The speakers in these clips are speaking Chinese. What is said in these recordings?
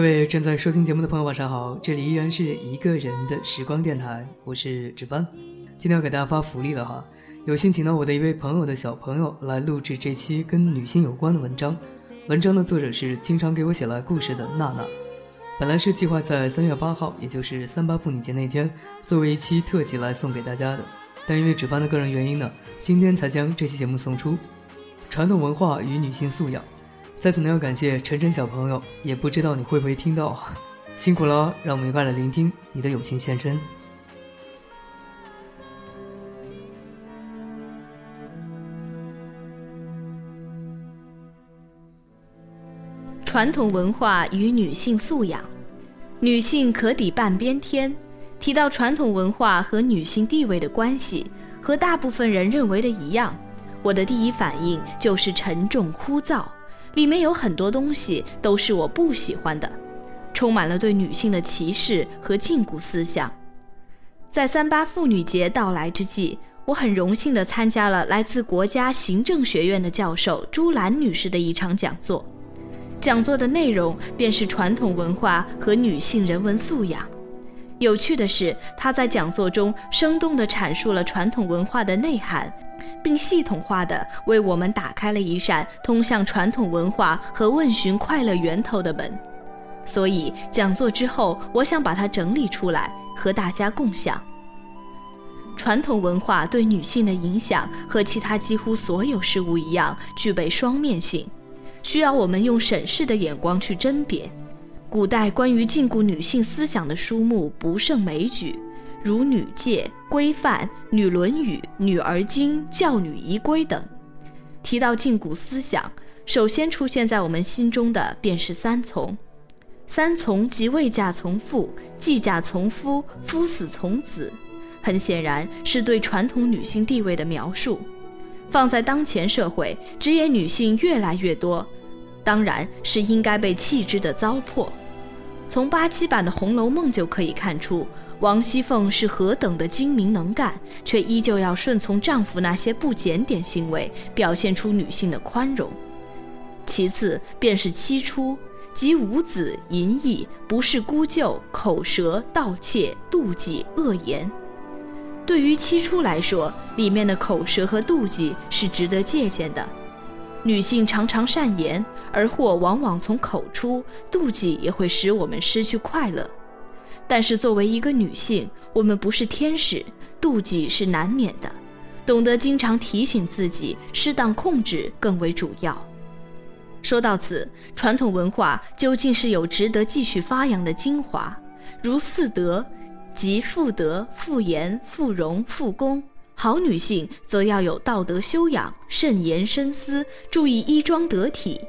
各位正在收听节目的朋友，晚上好！这里依然是一个人的时光电台，我是志帆。今天要给大家发福利了哈，有幸请到我的一位朋友的小朋友来录制这期跟女性有关的文章。文章的作者是经常给我写来故事的娜娜。本来是计划在三月八号，也就是三八妇女节那天，作为一期特辑来送给大家的，但因为志帆的个人原因呢，今天才将这期节目送出。传统文化与女性素养。在此呢，要感谢晨晨小朋友，也不知道你会不会听到，辛苦了，让我们一块来聆听你的友情献身。传统文化与女性素养，女性可抵半边天。提到传统文化和女性地位的关系，和大部分人认为的一样，我的第一反应就是沉重枯燥。里面有很多东西都是我不喜欢的，充满了对女性的歧视和禁锢思想。在三八妇女节到来之际，我很荣幸地参加了来自国家行政学院的教授朱兰女士的一场讲座。讲座的内容便是传统文化和女性人文素养。有趣的是，他在讲座中生动地阐述了传统文化的内涵。并系统化地为我们打开了一扇通向传统文化和问询快乐源头的门，所以讲座之后，我想把它整理出来和大家共享。传统文化对女性的影响和其他几乎所有事物一样，具备双面性，需要我们用审视的眼光去甄别。古代关于禁锢女性思想的书目不胜枚举。如《女戒》《规范》《女论语》《女儿经》《教女仪规》等，提到禁锢思想，首先出现在我们心中的便是三从。三从即未嫁从父，继嫁从夫，夫死从子。很显然是对传统女性地位的描述。放在当前社会，职业女性越来越多，当然是应该被弃之的糟粕。从八七版的《红楼梦》就可以看出。王熙凤是何等的精明能干，却依旧要顺从丈夫那些不检点行为，表现出女性的宽容。其次便是七出，即五子、淫逸、不是姑舅、口舌、盗窃、妒忌、恶言。对于七出来说，里面的口舌和妒忌是值得借鉴的。女性常常善言，而祸往往从口出，妒忌也会使我们失去快乐。但是作为一个女性，我们不是天使，妒忌是难免的，懂得经常提醒自己，适当控制更为主要。说到此，传统文化究竟是有值得继续发扬的精华，如四德，即妇德、妇言、妇容、妇功。好女性则要有道德修养，慎言深思，注意衣装得体。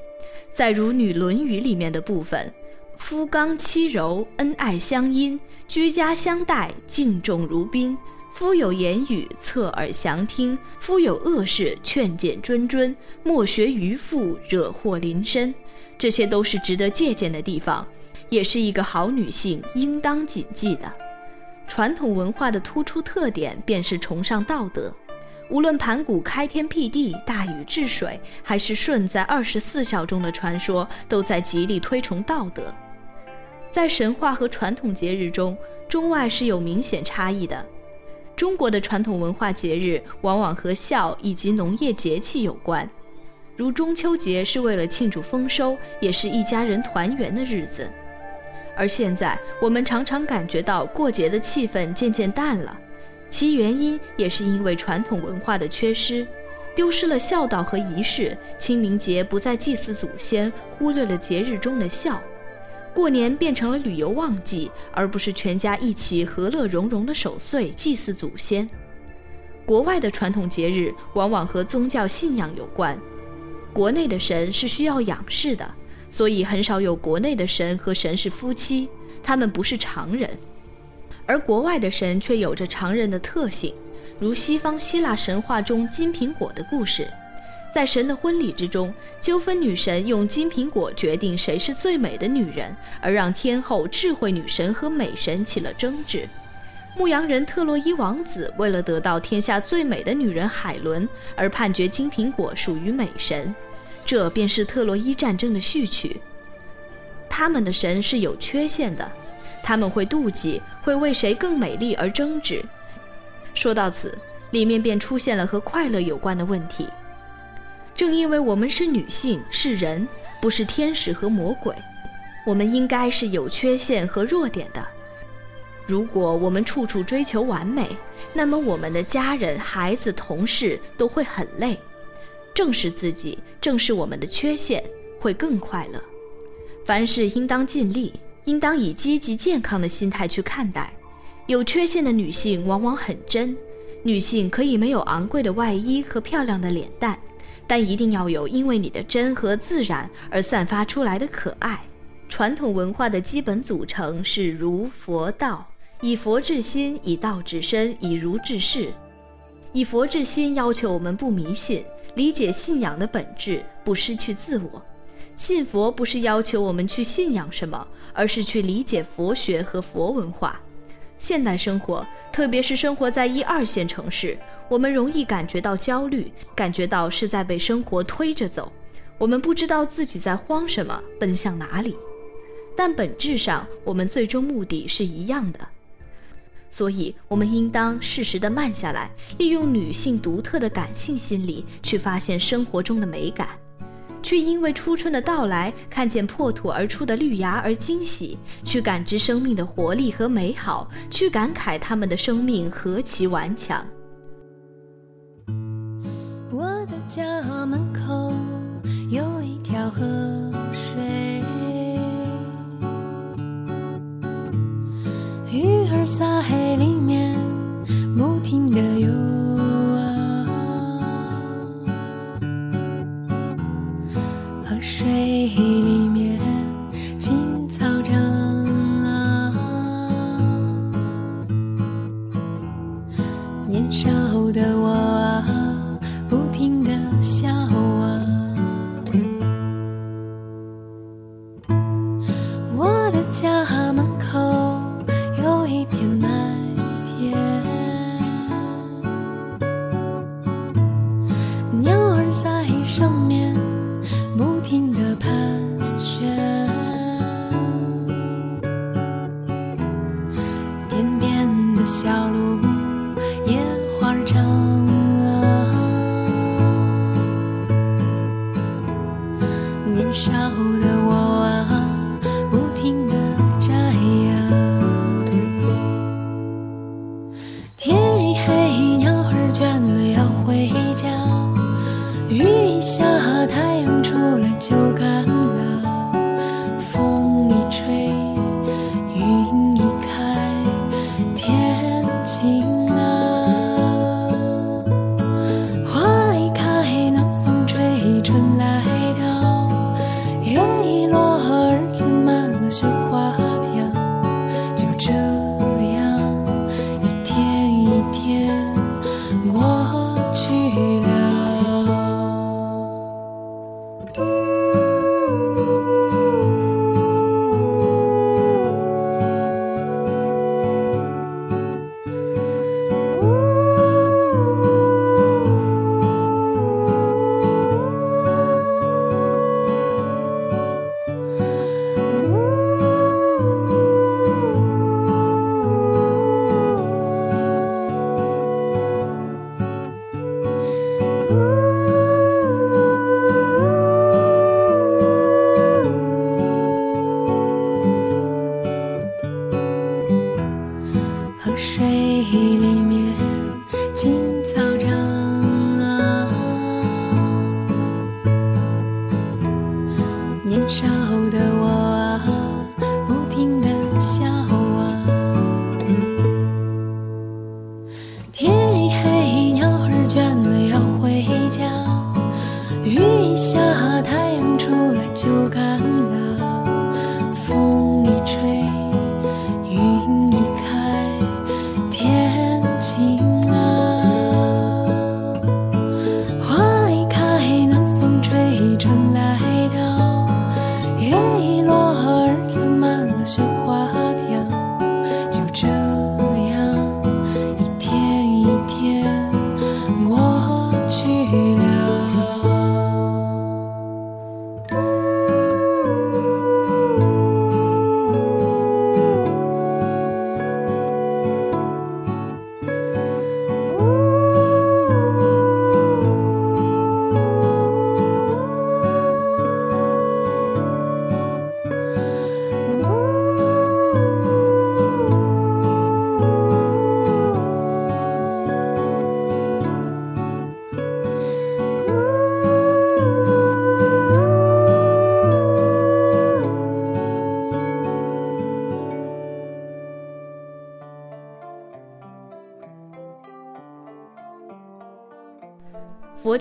再如《女论语》里面的部分。夫刚妻柔，恩爱相因，居家相待，敬重如宾。夫有言语，侧耳详听；夫有恶事，劝谏谆谆。莫学渔妇，惹祸临身。这些都是值得借鉴的地方，也是一个好女性应当谨记的。传统文化的突出特点便是崇尚道德，无论盘古开天辟地、大禹治水，还是舜在二十四孝中的传说，都在极力推崇道德。在神话和传统节日中，中外是有明显差异的。中国的传统文化节日往往和孝以及农业节气有关，如中秋节是为了庆祝丰收，也是一家人团圆的日子。而现在，我们常常感觉到过节的气氛渐渐淡了，其原因也是因为传统文化的缺失，丢失了孝道和仪式。清明节不再祭祀祖先，忽略了节日中的孝。过年变成了旅游旺季，而不是全家一起和乐融融的守岁祭祀祖先。国外的传统节日往往和宗教信仰有关，国内的神是需要仰视的，所以很少有国内的神和神是夫妻，他们不是常人。而国外的神却有着常人的特性，如西方希腊神话中金苹果的故事。在神的婚礼之中，纠纷女神用金苹果决定谁是最美的女人，而让天后智慧女神和美神起了争执。牧羊人特洛伊王子为了得到天下最美的女人海伦，而判决金苹果属于美神，这便是特洛伊战争的序曲。他们的神是有缺陷的，他们会妒忌，会为谁更美丽而争执。说到此，里面便出现了和快乐有关的问题。正因为我们是女性，是人，不是天使和魔鬼，我们应该是有缺陷和弱点的。如果我们处处追求完美，那么我们的家人、孩子、同事都会很累。正视自己，正视我们的缺陷，会更快乐。凡事应当尽力，应当以积极健康的心态去看待。有缺陷的女性往往很真，女性可以没有昂贵的外衣和漂亮的脸蛋。但一定要有因为你的真和自然而散发出来的可爱。传统文化的基本组成是儒、佛、道，以佛治心，以道治身，以儒治世。以佛治心要求我们不迷信，理解信仰的本质，不失去自我。信佛不是要求我们去信仰什么，而是去理解佛学和佛文化。现代生活，特别是生活在一二线城市，我们容易感觉到焦虑，感觉到是在被生活推着走。我们不知道自己在慌什么，奔向哪里。但本质上，我们最终目的是一样的。所以，我们应当适时的慢下来，利用女性独特的感性心理，去发现生活中的美感。去因为初春的到来，看见破土而出的绿芽而惊喜；去感知生命的活力和美好；去感慨他们的生命何其顽强。我的家门口有一条河水，撒黑里面不停地游。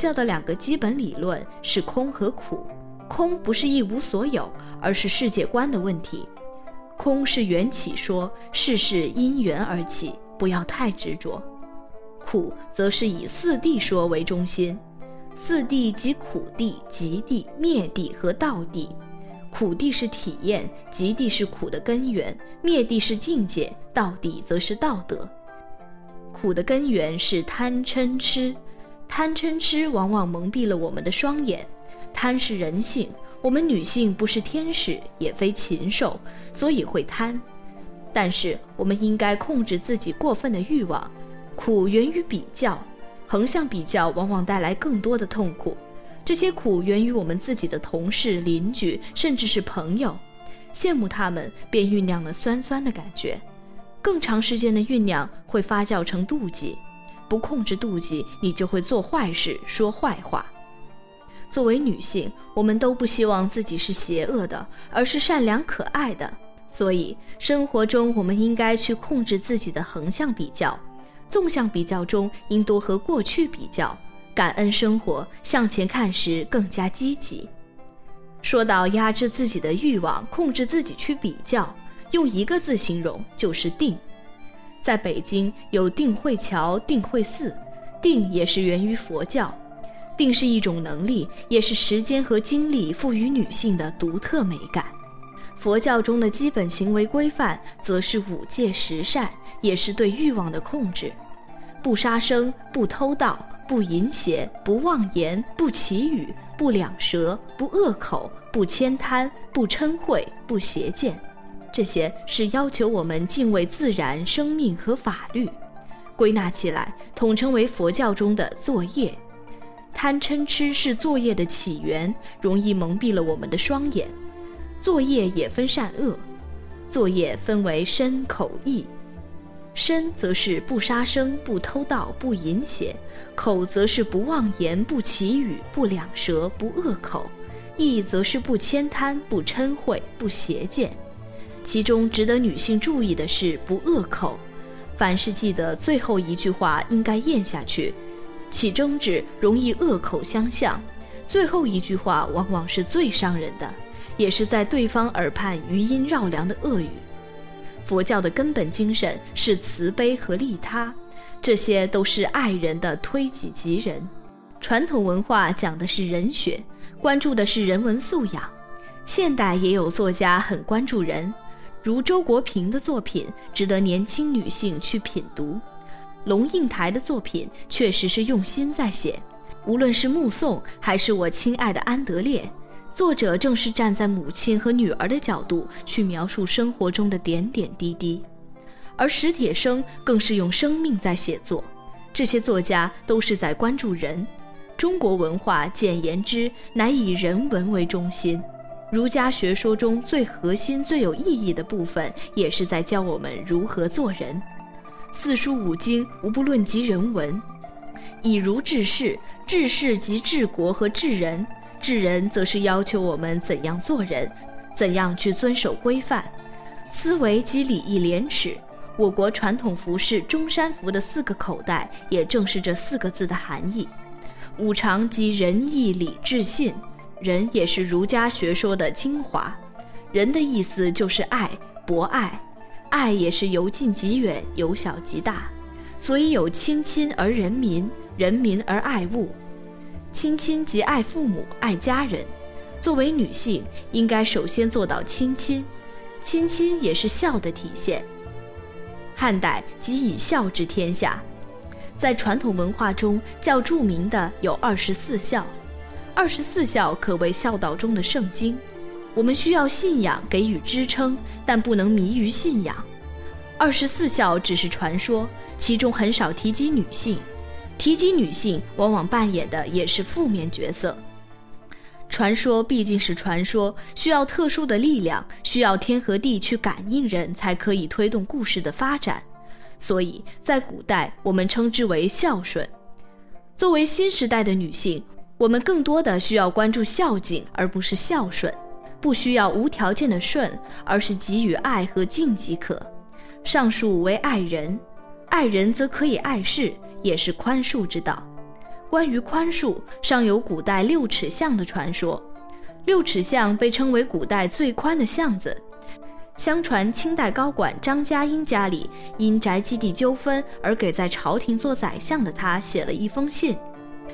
教的两个基本理论是空和苦。空不是一无所有，而是世界观的问题。空是缘起说，世事因缘而起，不要太执着。苦则是以四谛说为中心，四谛即苦谛、极谛、灭谛和道谛。苦谛是体验，极谛是苦的根源，灭谛是境界，道谛则是道德。苦的根源是贪嗔痴，贪嗔痴往往蒙蔽了我们的双眼。贪是人性，我们女性不是天使，也非禽兽，所以会贪。但是我们应该控制自己过分的欲望。苦源于比较，横向比较往往带来更多的痛苦。这些苦源于我们自己的同事、邻居，甚至是朋友，羡慕他们便酝酿了酸酸的感觉。更长时间的酝酿会发酵成妒忌，不控制妒忌，你就会做坏事、说坏话。作为女性，我们都不希望自己是邪恶的，而是善良可爱的。所以，生活中我们应该去控制自己的横向比较，纵向比较中应多和过去比较，感恩生活，向前看时更加积极。说到压制自己的欲望，控制自己去比较，用一个字形容就是定。在北京有定慧桥、定慧寺，定也是源于佛教。定是一种能力，也是时间和精力赋予女性的独特美感。佛教中的基本行为规范，则是五戒十善，也是对欲望的控制：不杀生、不偷盗、不淫邪、不妄言、不绮语、不两舌、不恶口、不悭贪、不嗔恚、不邪见。这些是要求我们敬畏自然、生命和法律。归纳起来，统称为佛教中的作业。贪嗔痴是作业的起源，容易蒙蔽了我们的双眼。作业也分善恶，作业分为身、口、意。身则是不杀生、不偷盗、不淫邪；口则是不妄言、不绮语、不两舌、不恶口；意则是不悭贪、不嗔恚、不邪见。其中值得女性注意的是不恶口，凡事记得最后一句话应该咽下去。起争执容易恶口相向，最后一句话往往是最伤人的，也是在对方耳畔余音绕梁的恶语。佛教的根本精神是慈悲和利他，这些都是爱人的推己及人。传统文化讲的是人学，关注的是人文素养。现代也有作家很关注人，如周国平的作品值得年轻女性去品读。龙应台的作品确实是用心在写，无论是《目送》还是我亲爱的安德烈，作者正是站在母亲和女儿的角度去描述生活中的点点滴滴，而史铁生更是用生命在写作。这些作家都是在关注人。中国文化简言之，乃以人文为中心。儒家学说中最核心、最有意义的部分，也是在教我们如何做人。四书五经无不论及人文，以儒治世，治世即治国和治人，治人则是要求我们怎样做人，怎样去遵守规范。思维及礼义廉耻，我国传统服饰中山服的四个口袋，也正是这四个字的含义。五常即仁义礼智信，人也是儒家学说的精华。仁的意思就是爱，博爱，爱也是由近及远，由小及大，所以有亲亲而人民，人民而爱物。亲亲即爱父母，爱家人。作为女性，应该首先做到亲亲。亲亲也是孝的体现。汉代即以孝治天下，在传统文化中较著名的有二十四孝。二十四孝可谓孝道中的圣经。我们需要信仰给予支撑，但不能迷于信仰。二十四孝只是传说，其中很少提及女性，提及女性往往扮演的也是负面角色。传说毕竟是传说，需要特殊的力量，需要天和地去感应人才可以推动故事的发展。所以在古代，我们称之为孝顺。作为新时代的女性，我们更多的需要关注孝敬，而不是孝顺。不需要无条件的顺，而是给予爱和敬即可。上述为爱人，爱人则可以爱事，也是宽恕之道。关于宽恕，尚有古代六尺巷的传说。六尺巷被称为古代最宽的巷子。相传清代高管张家英家里因宅基地纠纷而给在朝廷做宰相的他写了一封信，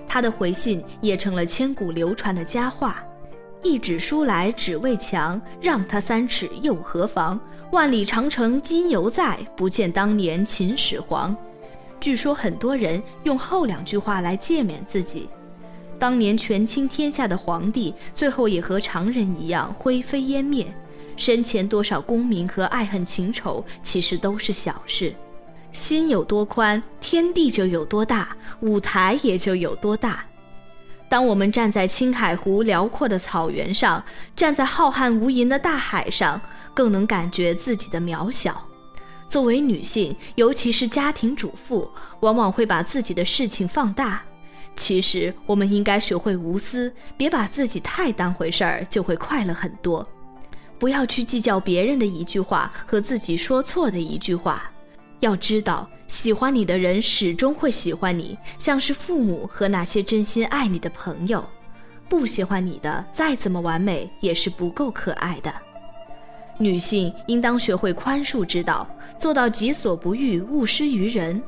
他的回信也成了千古流传的佳话。一纸书来只为墙，让他三尺又何妨？万里长城今犹在，不见当年秦始皇。据说很多人用后两句话来诫勉自己。当年权倾天下的皇帝，最后也和常人一样灰飞烟灭。身前多少功名和爱恨情仇，其实都是小事。心有多宽，天地就有多大，舞台也就有多大。当我们站在青海湖辽阔的草原上，站在浩瀚无垠的大海上，更能感觉自己的渺小。作为女性，尤其是家庭主妇，往往会把自己的事情放大。其实，我们应该学会无私，别把自己太当回事儿，就会快乐很多。不要去计较别人的一句话和自己说错的一句话。要知道，喜欢你的人始终会喜欢你，像是父母和那些真心爱你的朋友。不喜欢你的，再怎么完美，也是不够可爱的。女性应当学会宽恕之道，做到己所不欲，勿施于人。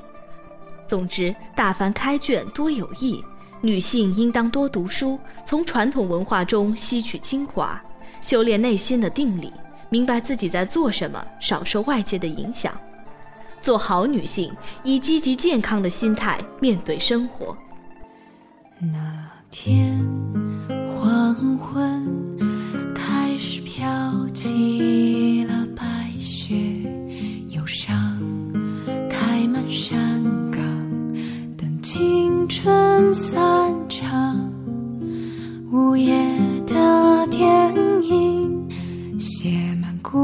总之，大凡开卷多有益。女性应当多读书，从传统文化中吸取精华，修炼内心的定力，明白自己在做什么，少受外界的影响，做好女性，以积极健康的心态面对生活。那天黄昏。开始飘起了白雪，忧伤开满山岗，等青春散场。午夜的电影写满古